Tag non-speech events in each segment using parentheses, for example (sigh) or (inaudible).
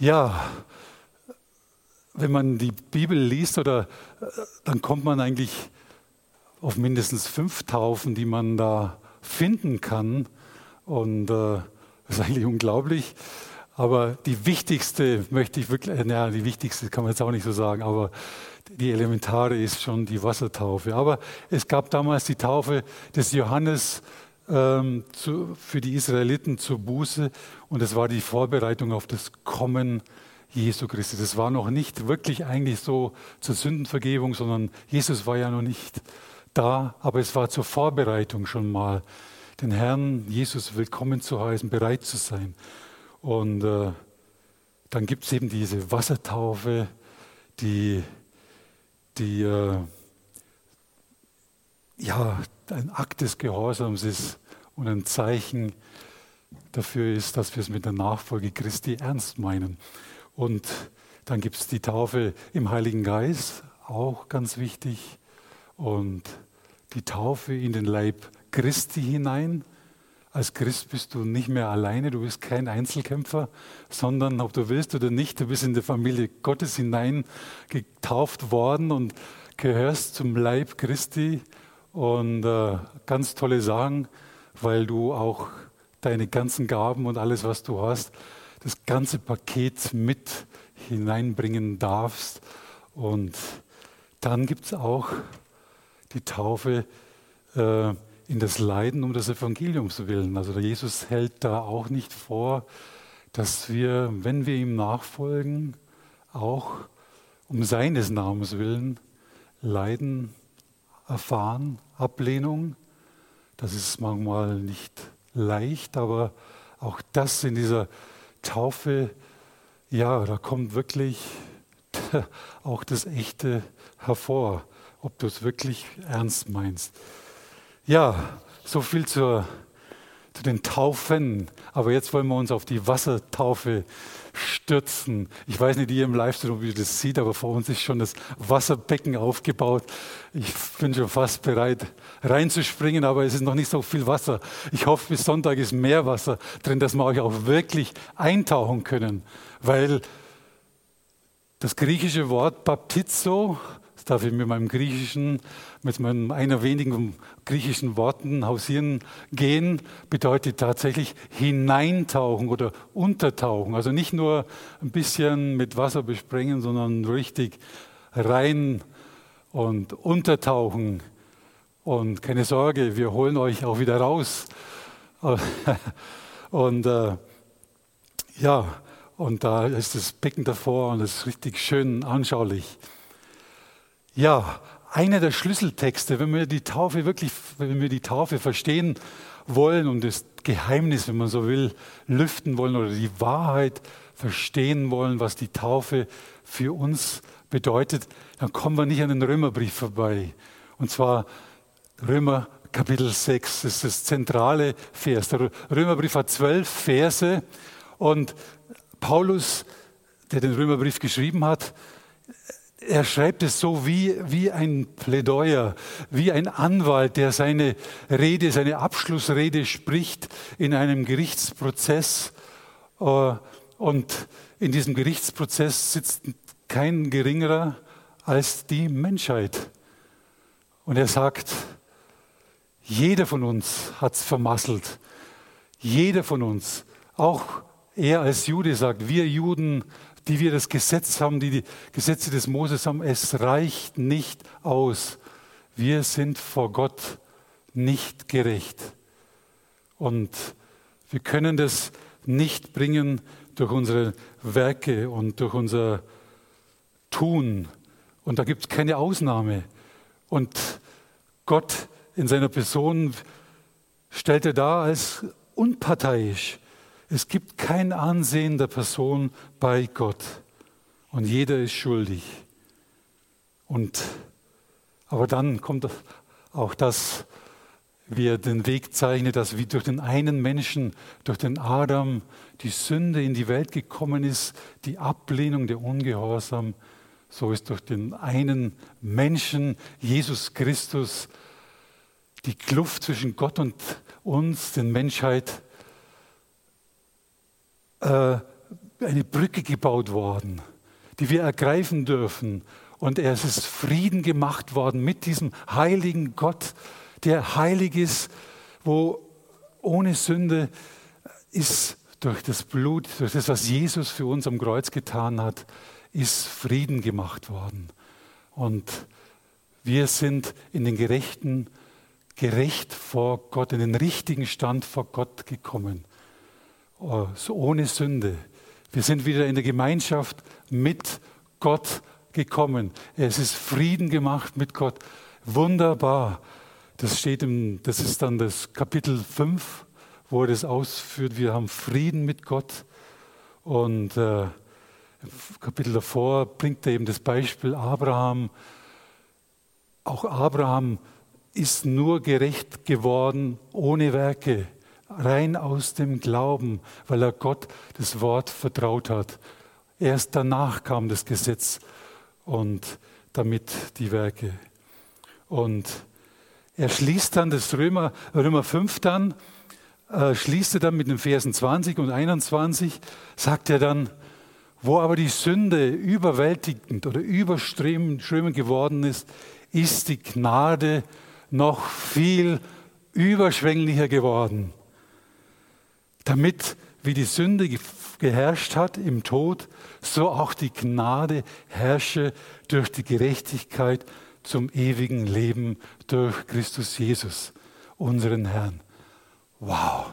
Ja, wenn man die Bibel liest, oder, dann kommt man eigentlich auf mindestens fünf Taufen, die man da finden kann. Und äh, das ist eigentlich unglaublich. Aber die wichtigste möchte ich wirklich, naja, die wichtigste kann man jetzt auch nicht so sagen, aber die elementare ist schon die Wassertaufe. Aber es gab damals die Taufe des Johannes ähm, zu, für die Israeliten zur Buße und es war die Vorbereitung auf das Kommen Jesu Christi. Das war noch nicht wirklich eigentlich so zur Sündenvergebung, sondern Jesus war ja noch nicht da, aber es war zur Vorbereitung schon mal, den Herrn Jesus willkommen zu heißen, bereit zu sein. Und äh, dann gibt es eben diese Wassertaufe, die, die äh, ja, ein Akt des Gehorsams ist und ein Zeichen dafür ist, dass wir es mit der Nachfolge Christi ernst meinen. Und dann gibt es die Taufe im Heiligen Geist, auch ganz wichtig. Und die Taufe in den Leib Christi hinein. Als Christ bist du nicht mehr alleine, du bist kein Einzelkämpfer, sondern ob du willst oder nicht, du bist in die Familie Gottes hinein getauft worden und gehörst zum Leib Christi. Und äh, ganz tolle Sachen, weil du auch deine ganzen Gaben und alles, was du hast, das ganze Paket mit hineinbringen darfst. Und dann gibt es auch die Taufe äh, in das Leiden um des Evangeliums willen. Also Jesus hält da auch nicht vor, dass wir, wenn wir ihm nachfolgen, auch um seines Namens willen Leiden erfahren, Ablehnung. Das ist manchmal nicht leicht, aber auch das in dieser Taufe, ja, da kommt wirklich (laughs) auch das Echte hervor, ob du es wirklich ernst meinst. Ja, so viel zur, zu den Taufen. Aber jetzt wollen wir uns auf die Wassertaufe stürzen. Ich weiß nicht, ihr im Livestream, ob ihr das seht, aber vor uns ist schon das Wasserbecken aufgebaut. Ich bin schon fast bereit, reinzuspringen, aber es ist noch nicht so viel Wasser. Ich hoffe, bis Sonntag ist mehr Wasser drin, dass wir euch auch wirklich eintauchen können, weil das griechische Wort Baptizo darf ich mit meinem griechischen, mit meinem einer wenigen griechischen Worten hausieren gehen, bedeutet tatsächlich hineintauchen oder untertauchen. Also nicht nur ein bisschen mit Wasser besprengen, sondern richtig rein und untertauchen. Und keine Sorge, wir holen euch auch wieder raus. (laughs) Und äh, ja, und da ist das Becken davor und es ist richtig schön anschaulich. Ja, einer der Schlüsseltexte, wenn wir die Taufe wirklich, wenn wir die Taufe verstehen wollen und das Geheimnis, wenn man so will, lüften wollen oder die Wahrheit verstehen wollen, was die Taufe für uns bedeutet, dann kommen wir nicht an den Römerbrief vorbei. Und zwar Römer Kapitel 6, das ist das zentrale Vers. Der Römerbrief hat zwölf Verse und Paulus, der den Römerbrief geschrieben hat, er schreibt es so wie, wie ein Plädoyer, wie ein Anwalt, der seine Rede, seine Abschlussrede spricht in einem Gerichtsprozess. Äh, und in diesem Gerichtsprozess sitzt kein geringerer als die Menschheit. Und er sagt, jeder von uns hat es vermasselt. Jeder von uns, auch er als Jude sagt, wir Juden die wir das Gesetz haben, die die Gesetze des Moses haben, es reicht nicht aus. Wir sind vor Gott nicht gerecht. Und wir können das nicht bringen durch unsere Werke und durch unser Tun. Und da gibt es keine Ausnahme. Und Gott in seiner Person stellt er dar als unparteiisch. Es gibt kein Ansehen der Person bei Gott und jeder ist schuldig. Und, aber dann kommt auch das, wie er den Weg zeichnet, dass wie durch den einen Menschen, durch den Adam, die Sünde in die Welt gekommen ist, die Ablehnung, der Ungehorsam, so ist durch den einen Menschen, Jesus Christus, die Kluft zwischen Gott und uns, den Menschheit, eine Brücke gebaut worden, die wir ergreifen dürfen. Und es ist Frieden gemacht worden mit diesem heiligen Gott, der heilig ist, wo ohne Sünde ist durch das Blut, durch das, was Jesus für uns am Kreuz getan hat, ist Frieden gemacht worden. Und wir sind in den gerechten, gerecht vor Gott, in den richtigen Stand vor Gott gekommen. Oh, so ohne Sünde. Wir sind wieder in der Gemeinschaft mit Gott gekommen. Es ist Frieden gemacht mit Gott. Wunderbar. Das steht im, das ist dann das Kapitel 5, wo er das ausführt. Wir haben Frieden mit Gott. Und äh, im Kapitel davor bringt er eben das Beispiel Abraham. Auch Abraham ist nur gerecht geworden ohne Werke, rein aus dem Glauben, weil er Gott das Wort vertraut hat. Erst danach kam das Gesetz und damit die Werke. Und er schließt dann das Römer, Römer 5 dann, äh, schließt er dann mit den Versen 20 und 21, sagt er dann, wo aber die Sünde überwältigend oder überströmend geworden ist, ist die Gnade noch viel überschwänglicher geworden, damit wie die Sünde geherrscht hat im Tod, so auch die Gnade herrsche durch die Gerechtigkeit zum ewigen Leben durch Christus Jesus, unseren Herrn. Wow!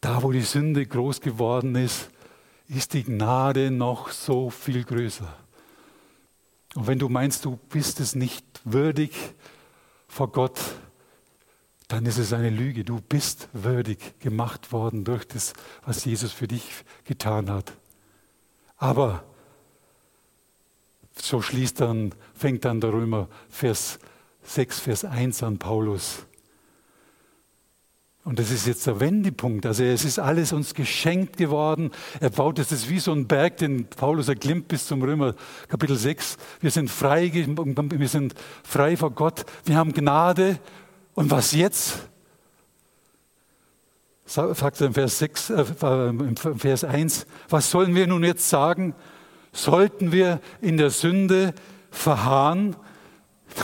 Da, wo die Sünde groß geworden ist, ist die Gnade noch so viel größer. Und wenn du meinst, du bist es nicht würdig vor Gott, dann ist es eine Lüge. Du bist würdig gemacht worden durch das, was Jesus für dich getan hat. Aber so schließt dann, fängt dann der Römer Vers 6, Vers 1 an Paulus. Und das ist jetzt der Wendepunkt. Also es ist alles uns geschenkt geworden. Er baut es, ist wie so ein Berg, den Paulus erklimmt bis zum Römer Kapitel 6. Wir sind frei, wir sind frei vor Gott. Wir haben Gnade. Und was jetzt? Sagt er im Vers, 6, äh, im Vers 1. Was sollen wir nun jetzt sagen? sollten wir in der Sünde verharren,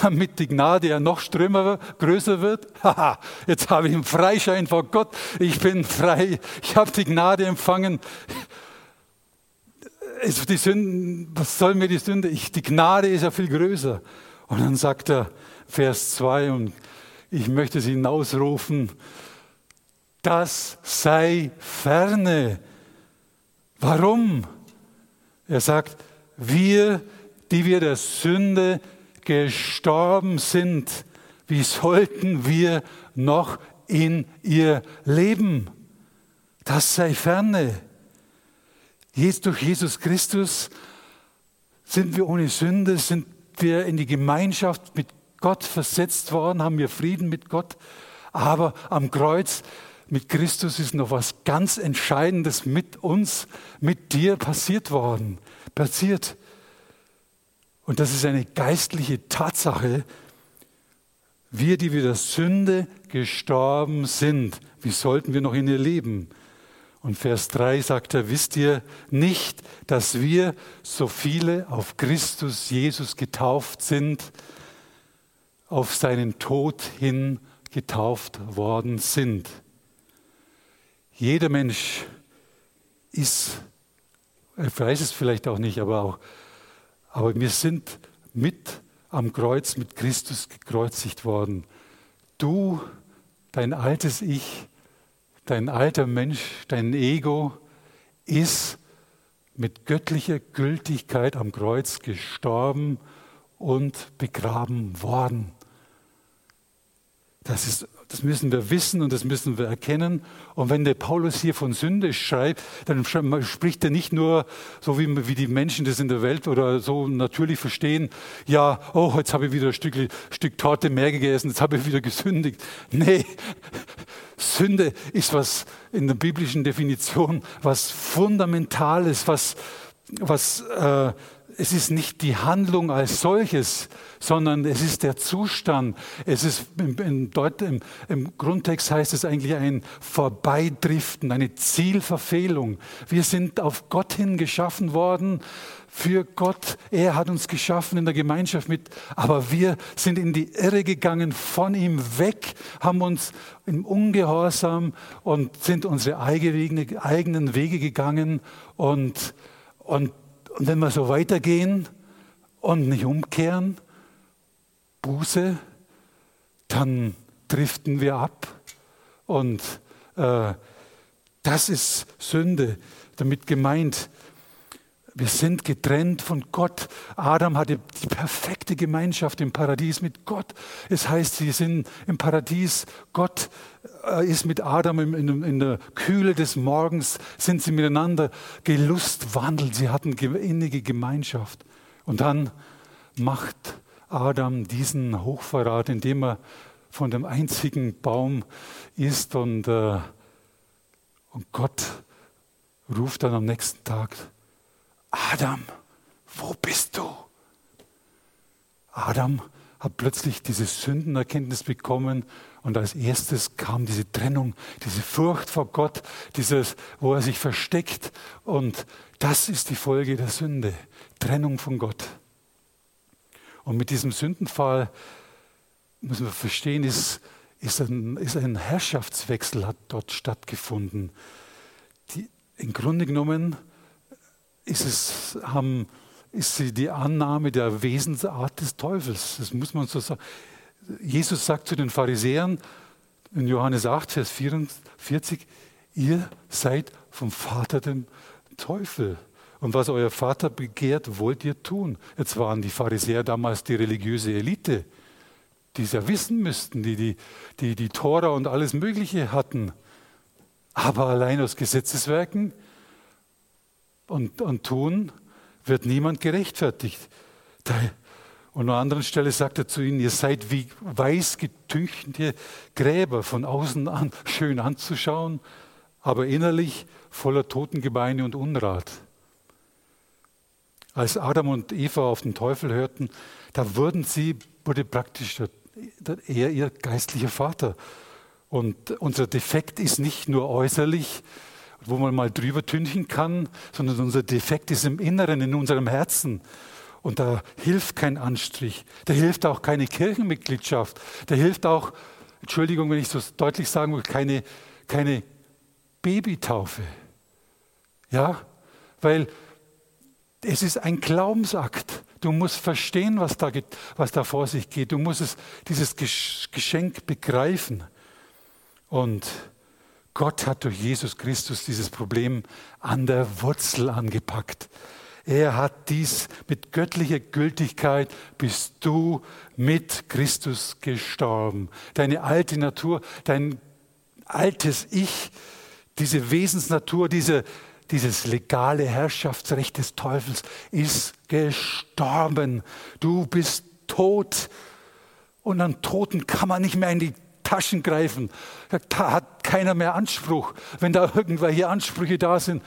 damit die Gnade ja noch strömer, größer wird. Haha, jetzt habe ich einen Freischein vor Gott. Ich bin frei. Ich habe die Gnade empfangen. Die Sünden, was soll mir die Sünde? Ich, die Gnade ist ja viel größer. Und dann sagt er, Vers 2, und ich möchte es hinausrufen, das sei ferne. Warum? Er sagt, wir, die wir der Sünde gestorben sind, wie sollten wir noch in ihr leben? Das sei ferne. Durch Jesus Christus sind wir ohne Sünde, sind wir in die Gemeinschaft mit Gott versetzt worden, haben wir Frieden mit Gott. Aber am Kreuz mit Christus ist noch was ganz Entscheidendes mit uns, mit dir passiert worden, passiert. Und das ist eine geistliche Tatsache. Wir, die wir der Sünde gestorben sind, wie sollten wir noch in ihr leben? Und Vers 3 sagt er, wisst ihr nicht, dass wir so viele auf Christus Jesus getauft sind, auf seinen Tod hin getauft worden sind? Jeder Mensch ist, ich weiß es vielleicht auch nicht, aber, auch, aber wir sind mit am Kreuz mit Christus gekreuzigt worden. Du, dein altes Ich, dein alter Mensch, dein Ego ist mit göttlicher Gültigkeit am Kreuz gestorben und begraben worden. Das ist das müssen wir wissen und das müssen wir erkennen. Und wenn der Paulus hier von Sünde schreibt, dann spricht er nicht nur so wie, wie die Menschen das in der Welt oder so natürlich verstehen, ja, oh, jetzt habe ich wieder ein Stück, Stück Torte mehr gegessen, jetzt habe ich wieder gesündigt. Nee, Sünde ist was in der biblischen Definition, was Fundamentales, was was äh, es ist nicht die Handlung als solches, sondern es ist der Zustand. Es ist im, im, dort im, im Grundtext heißt es eigentlich ein Vorbeidriften, eine Zielverfehlung. Wir sind auf Gott hin geschaffen worden, für Gott. Er hat uns geschaffen in der Gemeinschaft mit, aber wir sind in die Irre gegangen, von ihm weg, haben uns im Ungehorsam und sind unsere eigenen Wege gegangen und, und und wenn wir so weitergehen und nicht umkehren, Buße, dann driften wir ab. Und äh, das ist Sünde, damit gemeint. Wir sind getrennt von Gott. Adam hatte die perfekte Gemeinschaft im Paradies mit Gott. Es heißt, sie sind im Paradies. Gott äh, ist mit Adam in, der Kühle des Morgens, sind sie miteinander gelustwandelt. Sie hatten innige Gemeinschaft. Und dann macht Adam diesen Hochverrat, indem er von dem einzigen Baum isst und, äh, und Gott ruft dann am nächsten Tag, Adam, wo bist du? Adam hat plötzlich diese Sündenerkenntnis bekommen und als erstes kam diese Trennung, diese Furcht vor Gott, dieses, wo er sich versteckt. Und das ist die Folge der Sünde, Trennung von Gott. Und mit diesem Sündenfall müssen wir verstehen, ist, ist, ein, ist ein Herrschaftswechsel hat dort stattgefunden. Die, Im Grunde genommen ist es, haben, ist sie die Annahme der Wesensart des Teufels. Das muss man so sagen. Jesus sagt zu den Pharisäern in Johannes 8, Vers 44, ihr seid vom Vater dem Teufel. Und was euer Vater begehrt, wollt ihr tun. Jetzt waren die Pharisäer damals die religiöse Elite, die es ja wissen müssten, die die, die, die Tora und alles Mögliche hatten. Aber allein aus Gesetzeswerken und, und Tun wird niemand gerechtfertigt. Und an einer anderen Stelle sagt er zu ihnen, ihr seid wie weiß getünchte Gräber, von außen an schön anzuschauen, aber innerlich voller Totengebeine und Unrat. Als Adam und Eva auf den Teufel hörten, da wurden sie, wurde praktisch er ihr geistlicher Vater. Und unser Defekt ist nicht nur äußerlich, wo man mal drüber tünchen kann, sondern unser Defekt ist im Inneren, in unserem Herzen. Und da hilft kein Anstrich, da hilft auch keine Kirchenmitgliedschaft, da hilft auch, Entschuldigung, wenn ich so deutlich sagen will, keine, keine Babytaufe. Ja, weil es ist ein Glaubensakt. Du musst verstehen, was da, was da vor sich geht. Du musst es, dieses Geschenk begreifen. Und Gott hat durch Jesus Christus dieses Problem an der Wurzel angepackt. Er hat dies mit göttlicher Gültigkeit, bist du mit Christus gestorben. Deine alte Natur, dein altes Ich, diese Wesensnatur, diese, dieses legale Herrschaftsrecht des Teufels ist gestorben. Du bist tot. Und an Toten kann man nicht mehr in die Taschen greifen. Da hat keiner mehr Anspruch, wenn da irgendwelche Ansprüche da sind.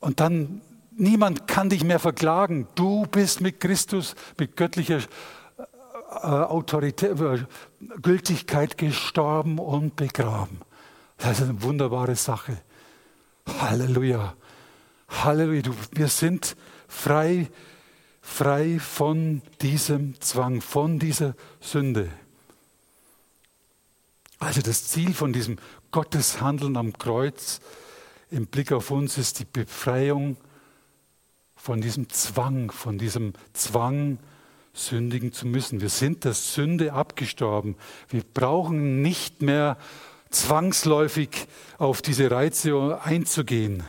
Und dann Niemand kann dich mehr verklagen. Du bist mit Christus, mit göttlicher äh, Autorität, äh, Gültigkeit gestorben und begraben. Das ist eine wunderbare Sache. Halleluja. Halleluja. Wir sind frei, frei von diesem Zwang, von dieser Sünde. Also das Ziel von diesem Gotteshandeln am Kreuz im Blick auf uns ist die Befreiung von diesem Zwang, von diesem Zwang, sündigen zu müssen. Wir sind der Sünde abgestorben. Wir brauchen nicht mehr zwangsläufig auf diese Reize einzugehen.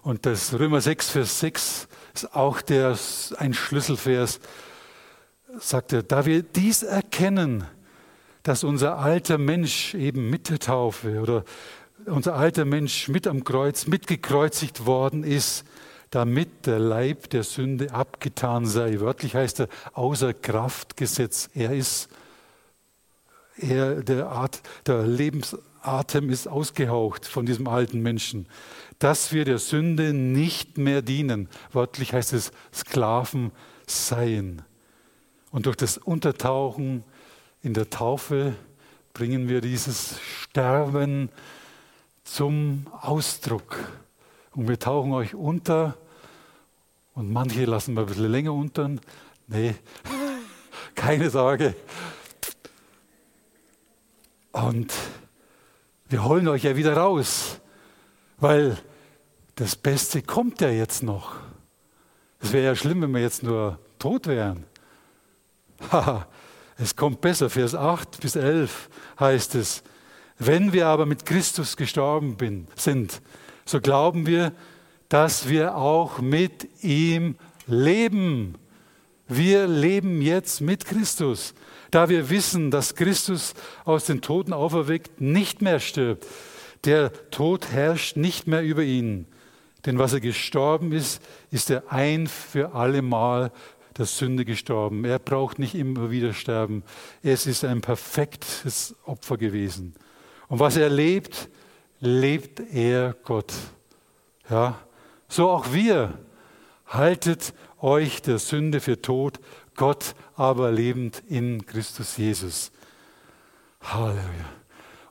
Und das Römer 6, Vers 6 ist auch der, ein Schlüsselvers, sagt er, da wir dies erkennen, dass unser alter Mensch eben mit der Taufe oder unser alter Mensch mit am Kreuz mitgekreuzigt worden ist, damit der Leib der Sünde abgetan sei. Wörtlich heißt er außer Kraft gesetzt. Er ist er, der Art, der Lebens, Atem ist ausgehaucht von diesem alten Menschen, dass wir der Sünde nicht mehr dienen. Wörtlich heißt es Sklaven seien. Und durch das Untertauchen in der Taufe bringen wir dieses Sterben zum Ausdruck. Und wir tauchen euch unter und manche lassen wir ein bisschen länger unter. Nee, (laughs) keine Sorge. Und wir holen euch ja wieder raus, weil das Beste kommt ja jetzt noch. Es wäre ja schlimm, wenn wir jetzt nur tot wären. (laughs) Haha, es kommt besser. Vers 8 bis 11 heißt es, wenn wir aber mit Christus gestorben bin, sind, so glauben wir, dass wir auch mit ihm leben. Wir leben jetzt mit Christus, da wir wissen, dass Christus aus den Toten auferweckt nicht mehr stirbt. Der Tod herrscht nicht mehr über ihn. Denn was er gestorben ist, ist er ein für allemal der Sünde gestorben. Er braucht nicht immer wieder sterben. Es ist ein perfektes Opfer gewesen. Und was er lebt, lebt er Gott. Ja, so auch wir. Haltet euch der Sünde für tot, Gott aber lebend in Christus Jesus. Halleluja.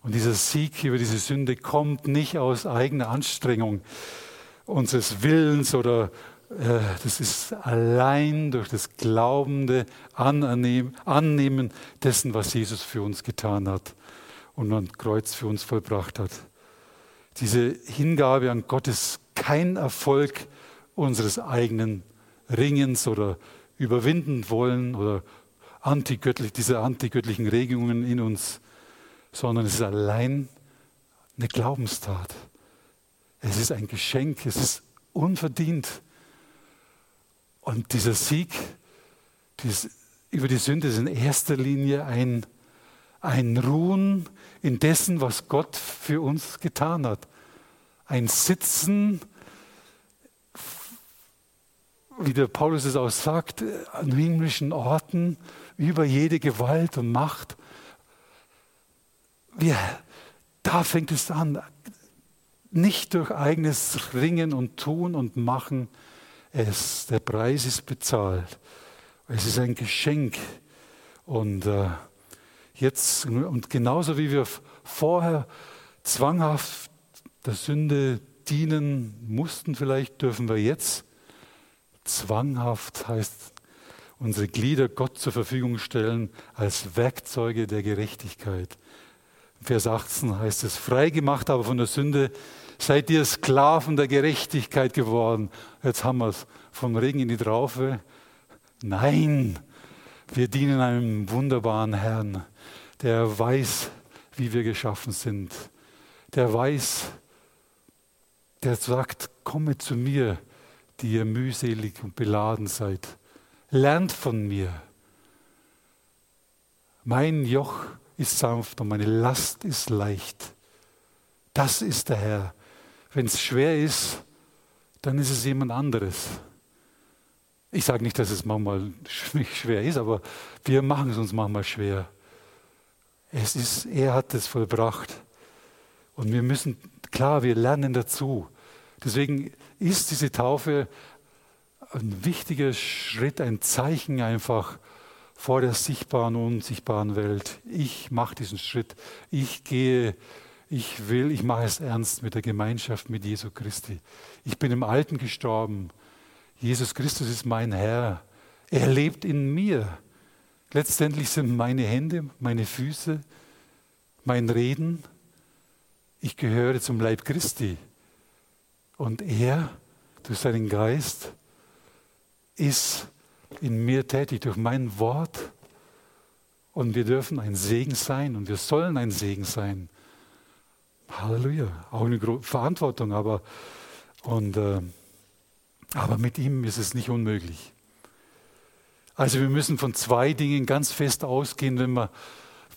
Und dieser Sieg über diese Sünde kommt nicht aus eigener Anstrengung unseres Willens oder das ist allein durch das glaubende Annehmen dessen, was Jesus für uns getan hat und am Kreuz für uns vollbracht hat. Diese Hingabe an Gott ist kein Erfolg unseres eigenen Ringens oder überwinden wollen oder antigöttlich, diese antigöttlichen Regungen in uns, sondern es ist allein eine Glaubenstat. Es ist ein Geschenk, es ist unverdient. Und dieser Sieg dieses, über die Sünde ist in erster Linie ein, ein Ruhen in dessen, was Gott für uns getan hat. Ein Sitzen, wie der Paulus es auch sagt, an himmlischen Orten über jede Gewalt und Macht. Wir, da fängt es an, nicht durch eigenes Ringen und Tun und Machen. Es, der Preis ist bezahlt. Es ist ein Geschenk. Und äh, jetzt, und genauso wie wir vorher zwanghaft der Sünde dienen mussten, vielleicht dürfen wir jetzt zwanghaft, heißt unsere Glieder Gott zur Verfügung stellen als Werkzeuge der Gerechtigkeit. Vers 18 heißt es, freigemacht aber von der Sünde, seid ihr Sklaven der Gerechtigkeit geworden. Jetzt haben wir es vom Regen in die Traufe. Nein, wir dienen einem wunderbaren Herrn, der weiß, wie wir geschaffen sind. Der weiß, der sagt, komme zu mir, die ihr mühselig und beladen seid. Lernt von mir. Mein Joch ist sanft und meine Last ist leicht. Das ist der Herr. Wenn es schwer ist, dann ist es jemand anderes. Ich sage nicht, dass es manchmal schwer ist, aber wir machen es uns manchmal schwer. Es ist, er hat es vollbracht. Und wir müssen, klar, wir lernen dazu. Deswegen ist diese Taufe ein wichtiger Schritt, ein Zeichen einfach vor der sichtbaren und unsichtbaren Welt. Ich mache diesen Schritt. Ich gehe, ich will, ich mache es ernst mit der Gemeinschaft mit Jesu Christi. Ich bin im Alten gestorben. Jesus Christus ist mein Herr. Er lebt in mir. Letztendlich sind meine Hände, meine Füße, mein Reden. Ich gehöre zum Leib Christi. Und er, durch seinen Geist, ist in mir tätig, durch mein Wort. Und wir dürfen ein Segen sein und wir sollen ein Segen sein. Halleluja. Auch eine Verantwortung, aber, und, äh, aber mit ihm ist es nicht unmöglich. Also wir müssen von zwei Dingen ganz fest ausgehen, wenn wir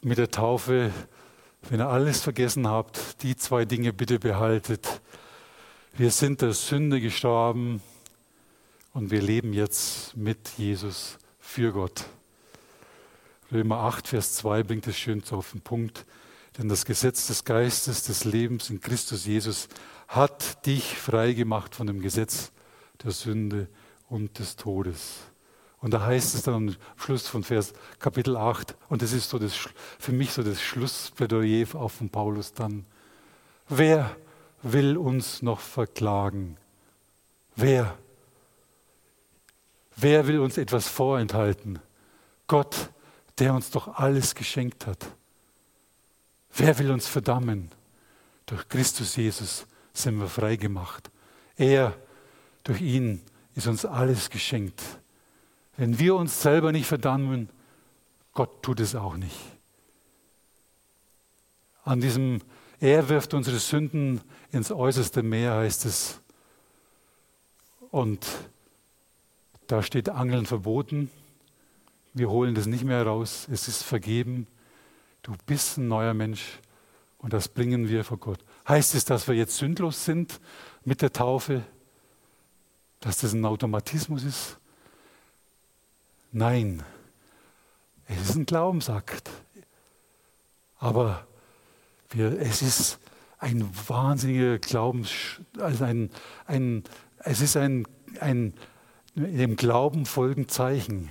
mit der Taufe, wenn ihr alles vergessen habt, die zwei Dinge bitte behaltet. Wir sind der Sünde gestorben und wir leben jetzt mit Jesus für Gott. Römer 8, Vers 2 bringt es schön auf den Punkt. Denn das Gesetz des Geistes, des Lebens in Christus Jesus hat dich frei gemacht von dem Gesetz der Sünde und des Todes. Und da heißt es dann am Schluss von Vers Kapitel 8, und das ist so das, für mich so das Schlussplädoyer auch von Paulus dann. Wer will uns noch verklagen? Wer? Wer will uns etwas vorenthalten? Gott, der uns doch alles geschenkt hat. Wer will uns verdammen? Durch Christus Jesus sind wir frei gemacht. Er, durch ihn ist uns alles geschenkt. Wenn wir uns selber nicht verdammen, Gott tut es auch nicht. An diesem, er wirft unsere Sünden ins äußerste Meer, heißt es. Und da steht Angeln verboten. Wir holen das nicht mehr raus. Es ist vergeben. Du bist ein neuer Mensch und das bringen wir vor Gott. Heißt es, dass wir jetzt sündlos sind mit der Taufe? Dass das ein Automatismus ist? Nein, es ist ein Glaubensakt. Aber wir, es ist ein wahnsinniger Glaubens, also ein, ein, es ist ein, ein dem Glauben folgend Zeichen.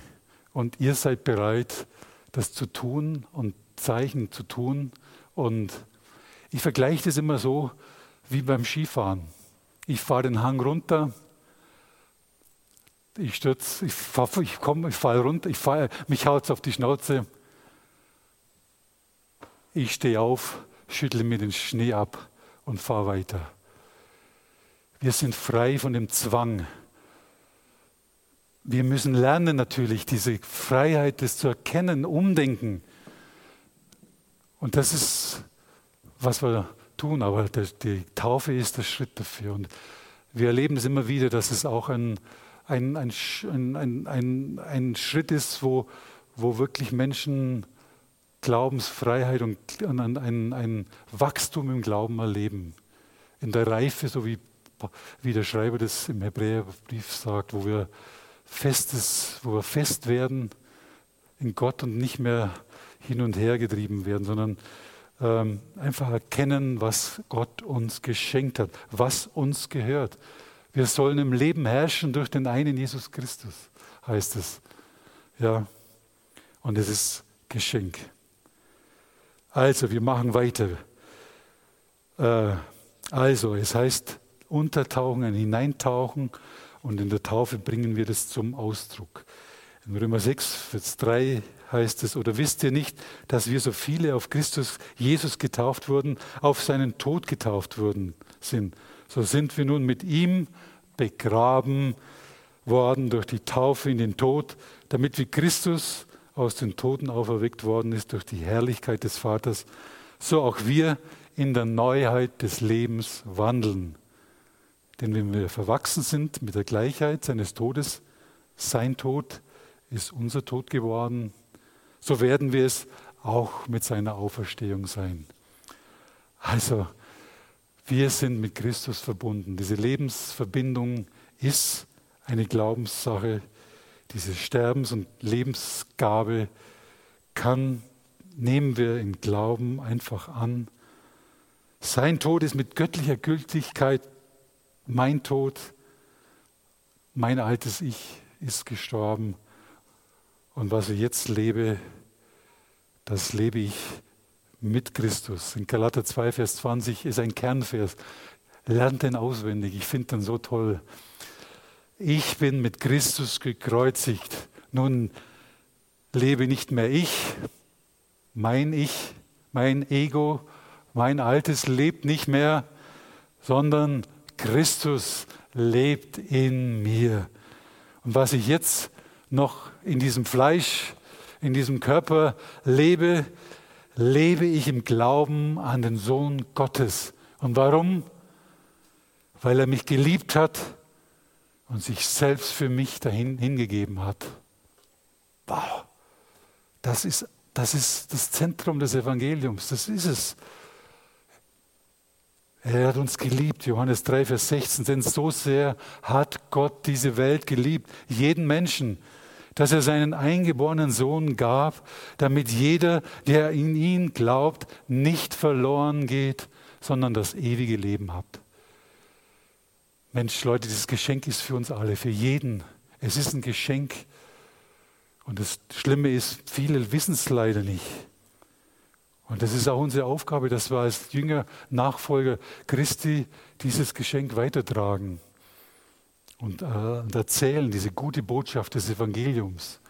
Und ihr seid bereit, das zu tun und Zeichen zu tun. Und ich vergleiche das immer so wie beim Skifahren. Ich fahre den Hang runter ich stürze, ich, fahr, ich komme, ich falle runter, ich fall, mich haut es auf die Schnauze. Ich stehe auf, schüttle mir den Schnee ab und fahre weiter. Wir sind frei von dem Zwang. Wir müssen lernen natürlich, diese Freiheit, das zu erkennen, umdenken. Und das ist, was wir tun, aber die Taufe ist der Schritt dafür. Und wir erleben es immer wieder, dass es auch ein, ein, ein, ein, ein, ein Schritt ist, wo, wo wirklich Menschen Glaubensfreiheit und ein, ein, Wachstum im Glauben erleben. In der Reife, so wie, wie der Schreiber das im Hebräerbrief sagt, wo wir festes, wo wir fest werden in Gott und nicht mehr hin und her getrieben werden, sondern ähm, einfach erkennen, was Gott uns geschenkt hat, was uns gehört. Wir sollen im Leben herrschen durch den einen Jesus Christus, heißt es. Ja, und es ist Geschenk. Also, wir machen weiter. Äh, also, es heißt untertauchen, ein hineintauchen und in der Taufe bringen wir das zum Ausdruck. In Römer 6, Vers 3 heißt es, oder wisst ihr nicht, dass wir so viele auf Christus Jesus getauft wurden, auf seinen Tod getauft wurden sind? So sind wir nun mit ihm begraben worden durch die Taufe in den Tod, damit wie Christus aus den Toten auferweckt worden ist durch die Herrlichkeit des Vaters, so auch wir in der Neuheit des Lebens wandeln. Denn wenn wir verwachsen sind mit der Gleichheit seines Todes, sein Tod ist unser Tod geworden, so werden wir es auch mit seiner Auferstehung sein. Also wir sind mit Christus verbunden. Diese Lebensverbindung ist eine Glaubenssache. Diese Sterbens- und Lebensgabe kann, nehmen wir im Glauben einfach an. Sein Tod ist mit göttlicher Gültigkeit mein Tod. Mein altes Ich ist gestorben. Und was ich jetzt lebe, das lebe ich mit Christus. In Galater 2, Vers 20 ist ein Kernvers. Lernt den auswendig, ich finde den so toll. Ich bin mit Christus gekreuzigt. Nun lebe nicht mehr ich, mein Ich, mein Ego, mein Altes lebt nicht mehr, sondern Christus lebt in mir. Und was ich jetzt noch in diesem Fleisch, in diesem Körper lebe, lebe ich im Glauben an den Sohn Gottes. Und warum? Weil er mich geliebt hat und sich selbst für mich dahin hingegeben hat. Wow, das ist, das ist das Zentrum des Evangeliums, das ist es. Er hat uns geliebt, Johannes 3, Vers 16, denn so sehr hat Gott diese Welt geliebt, jeden Menschen, dass er seinen eingeborenen Sohn gab, damit jeder, der in ihn glaubt, nicht verloren geht, sondern das ewige Leben hat. Mensch, Leute, dieses Geschenk ist für uns alle, für jeden. Es ist ein Geschenk. Und das Schlimme ist, viele wissen es leider nicht. Und das ist auch unsere Aufgabe, dass wir als Jünger, Nachfolger Christi dieses Geschenk weitertragen und, äh, und erzählen, diese gute Botschaft des Evangeliums.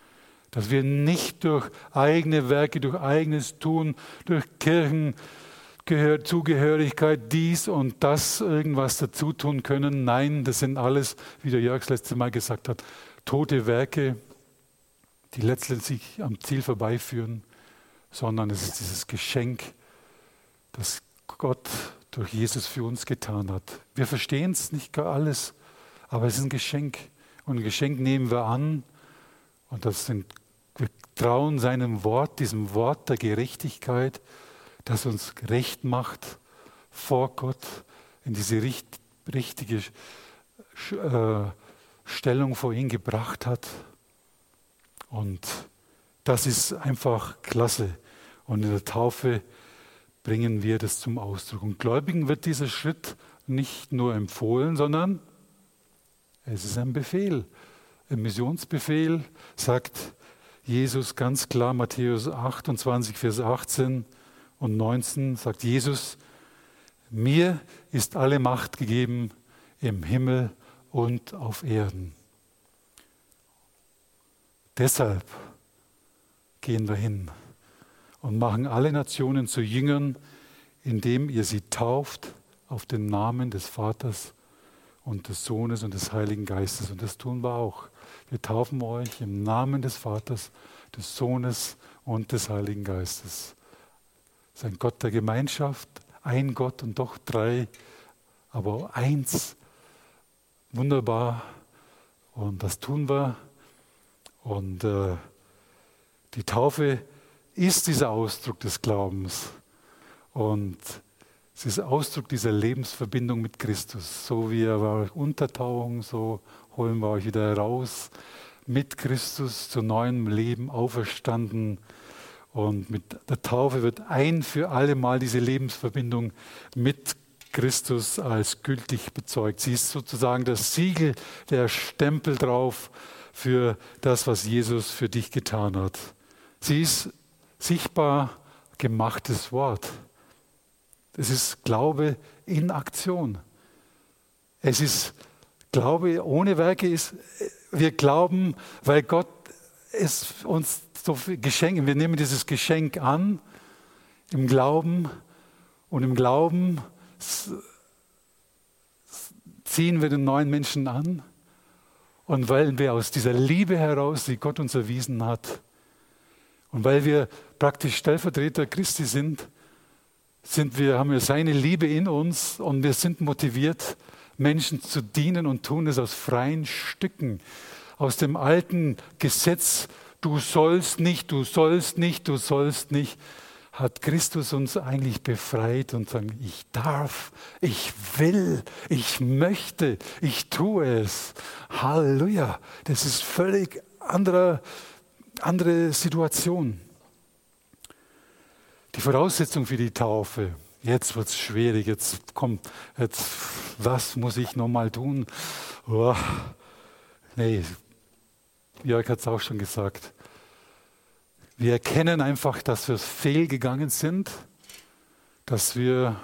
Dass wir nicht durch eigene Werke, durch eigenes Tun, durch Kirchenzugehörigkeit dies und das irgendwas dazu tun können. Nein, das sind alles, wie der Jörg das letzte Mal gesagt hat, tote Werke, die letztendlich am Ziel vorbeiführen, sondern es ist dieses Geschenk, das Gott durch Jesus für uns getan hat. Wir verstehen es nicht gar alles, aber es ist ein Geschenk. Und ein Geschenk nehmen wir an. Und das sind, wir trauen seinem Wort, diesem Wort der Gerechtigkeit, das uns recht macht vor Gott, in diese richt, richtige äh, Stellung vor ihn gebracht hat. Und das ist einfach klasse. Und in der Taufe bringen wir das zum Ausdruck. Und Gläubigen wird dieser Schritt nicht nur empfohlen, sondern es ist ein Befehl. Im Missionsbefehl sagt Jesus ganz klar, Matthäus 28, Vers 18 und 19, sagt Jesus, mir ist alle Macht gegeben im Himmel und auf Erden. Deshalb gehen wir hin und machen alle Nationen zu Jüngern, indem ihr sie tauft auf den Namen des Vaters und des Sohnes und des Heiligen Geistes. Und das tun wir auch. Wir taufen euch im Namen des Vaters, des Sohnes und des Heiligen Geistes. Sein Gott der Gemeinschaft, ein Gott und doch drei, aber eins. Wunderbar. Und das tun wir. Und äh, die Taufe ist dieser Ausdruck des Glaubens. Und es ist Ausdruck dieser Lebensverbindung mit Christus. So wie er war Untertauchung, so holen wir euch wieder raus. Mit Christus zu neuem Leben auferstanden. Und mit der Taufe wird ein für alle Mal diese Lebensverbindung mit Christus als gültig bezeugt. Sie ist sozusagen das Siegel, der Stempel drauf für das, was Jesus für dich getan hat. Sie ist sichtbar gemachtes Wort. Es ist Glaube in Aktion. Es ist Glaube ohne Werke ist, wir glauben, weil Gott es uns so geschenkt, wir nehmen dieses Geschenk an im Glauben und im Glauben ziehen wir den neuen Menschen an und weil wir aus dieser Liebe heraus, die Gott uns erwiesen hat, und weil wir praktisch Stellvertreter Christi sind, sind wir, haben wir seine Liebe in uns und wir sind motiviert, Menschen zu dienen und tun es aus freien Stücken, aus dem alten Gesetz, du sollst nicht, du sollst nicht, du sollst nicht, hat Christus uns eigentlich befreit und sagt, ich darf, ich will, ich möchte, ich tue es. Halleluja. Das ist völlig andere, andere Situation. Die Voraussetzung für die Taufe, jetzt wird es schwierig, jetzt kommt, jetzt, was muss ich nochmal tun? Oh, nee, Jörg hat es auch schon gesagt. Wir erkennen einfach, dass wir fehlgegangen sind, dass wir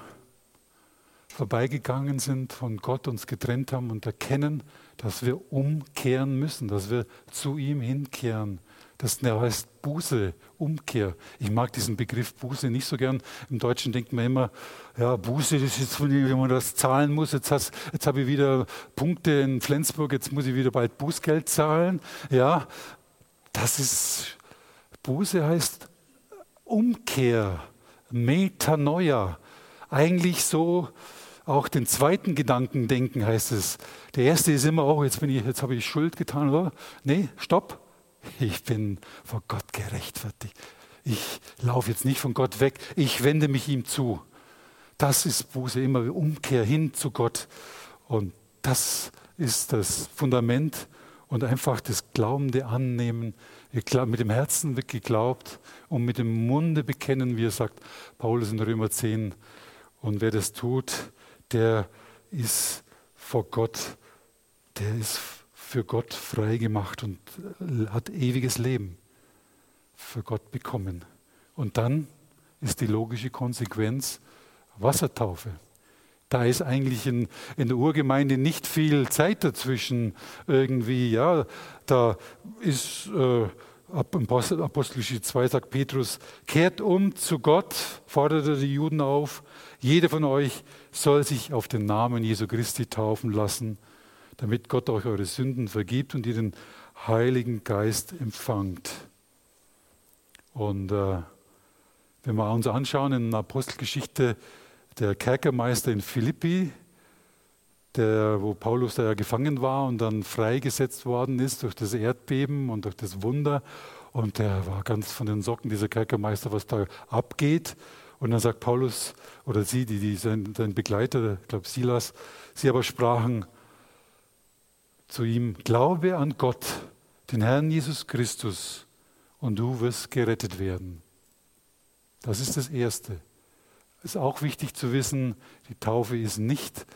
vorbeigegangen sind, von Gott uns getrennt haben und erkennen, dass wir umkehren müssen, dass wir zu ihm hinkehren. Das heißt Buße, Umkehr. Ich mag diesen Begriff Buße nicht so gern. Im Deutschen denkt man immer, ja, Buße, das ist wenn man das zahlen muss. Jetzt, jetzt habe ich wieder Punkte in Flensburg, jetzt muss ich wieder bald Bußgeld zahlen. Ja, das ist, Buße heißt Umkehr, Metanoia. Eigentlich so, auch den zweiten Gedanken denken heißt es. Der erste ist immer, oh, jetzt bin ich, jetzt habe ich Schuld getan, oder? Nee, stopp. Ich bin vor Gott gerechtfertigt. Ich laufe jetzt nicht von Gott weg, ich wende mich ihm zu. Das ist Buße, immer Umkehr hin zu Gott. Und das ist das Fundament und einfach das Glaubende annehmen, mit dem Herzen wird geglaubt und mit dem Munde bekennen, wie er sagt Paulus in Römer 10. Und wer das tut, der ist vor Gott, der ist für Gott frei gemacht und hat ewiges Leben für Gott bekommen. Und dann ist die logische Konsequenz Wassertaufe. Da ist eigentlich in, in, der Urgemeinde nicht viel Zeit dazwischen irgendwie. Ja, da ist äh, Apostelische 2 sagt Petrus, kehrt um zu Gott, forderte die Juden auf. Jeder von euch soll sich auf den Namen Jesu Christi taufen lassen, damit Gott euch eure Sünden vergibt und ihr den Heiligen Geist empfangt. Und äh, wenn wir uns anschauen in der Apostelgeschichte, der Kerkermeister in Philippi, der, wo Paulus da ja gefangen war und dann freigesetzt worden ist durch das Erdbeben und durch das Wunder. Und der war ganz von den Socken, dieser Kerkermeister, was da abgeht. Und dann sagt Paulus oder sie, die, die sein, sein Begleiter, ich glaube Silas, sie aber sprachen zu ihm: Glaube an Gott, den Herrn Jesus Christus, und du wirst gerettet werden. Das ist das Erste. Es ist auch wichtig zu wissen, die Taufe ist nicht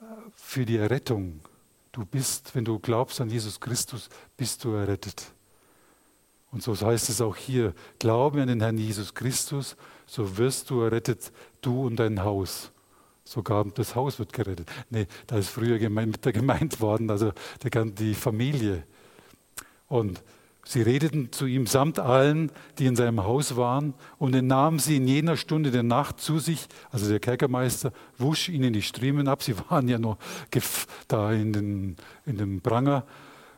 äh, für die Errettung. Du bist, wenn du glaubst an Jesus Christus, bist du errettet. Und so heißt es auch hier, glaube an den Herrn Jesus Christus, so wirst du errettet, du und dein Haus. Sogar das Haus wird gerettet. Nee, da ist früher der gemeint worden, also die Familie. Und Sie redeten zu ihm samt allen, die in seinem Haus waren, und er nahm sie in jener Stunde der Nacht zu sich, also der Kerkermeister, wusch ihnen die Striemen ab, sie (laughs) waren ja noch da in, den, in dem Pranger,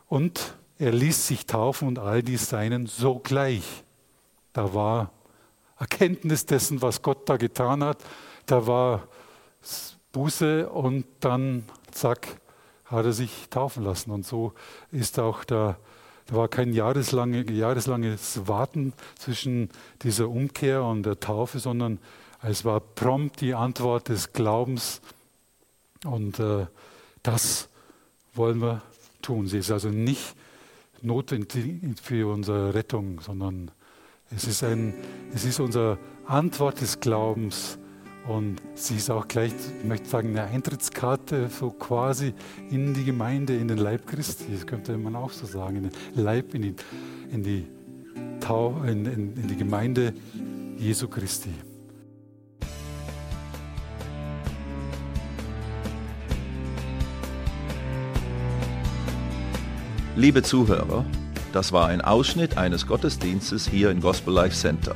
und er ließ sich taufen und all die Seinen sogleich. Da war Erkenntnis dessen, was Gott da getan hat, da war Buße und dann, zack, hat er sich taufen lassen. Und so ist auch der da war kein jahreslange, jahreslanges Warten zwischen dieser Umkehr und der Taufe, sondern es war prompt die Antwort des Glaubens. Und äh, das wollen wir tun. Sie ist also nicht notwendig für unsere Rettung, sondern es ist, ein, es ist unsere Antwort des Glaubens und sie ist auch gleich, ich möchte sagen, eine Eintrittskarte so quasi in die Gemeinde, in den Leib Christi. Das könnte man auch so sagen, in den Leib, in die, in die, Tau, in, in, in die Gemeinde Jesu Christi. Liebe Zuhörer, das war ein Ausschnitt eines Gottesdienstes hier im Gospel Life Center.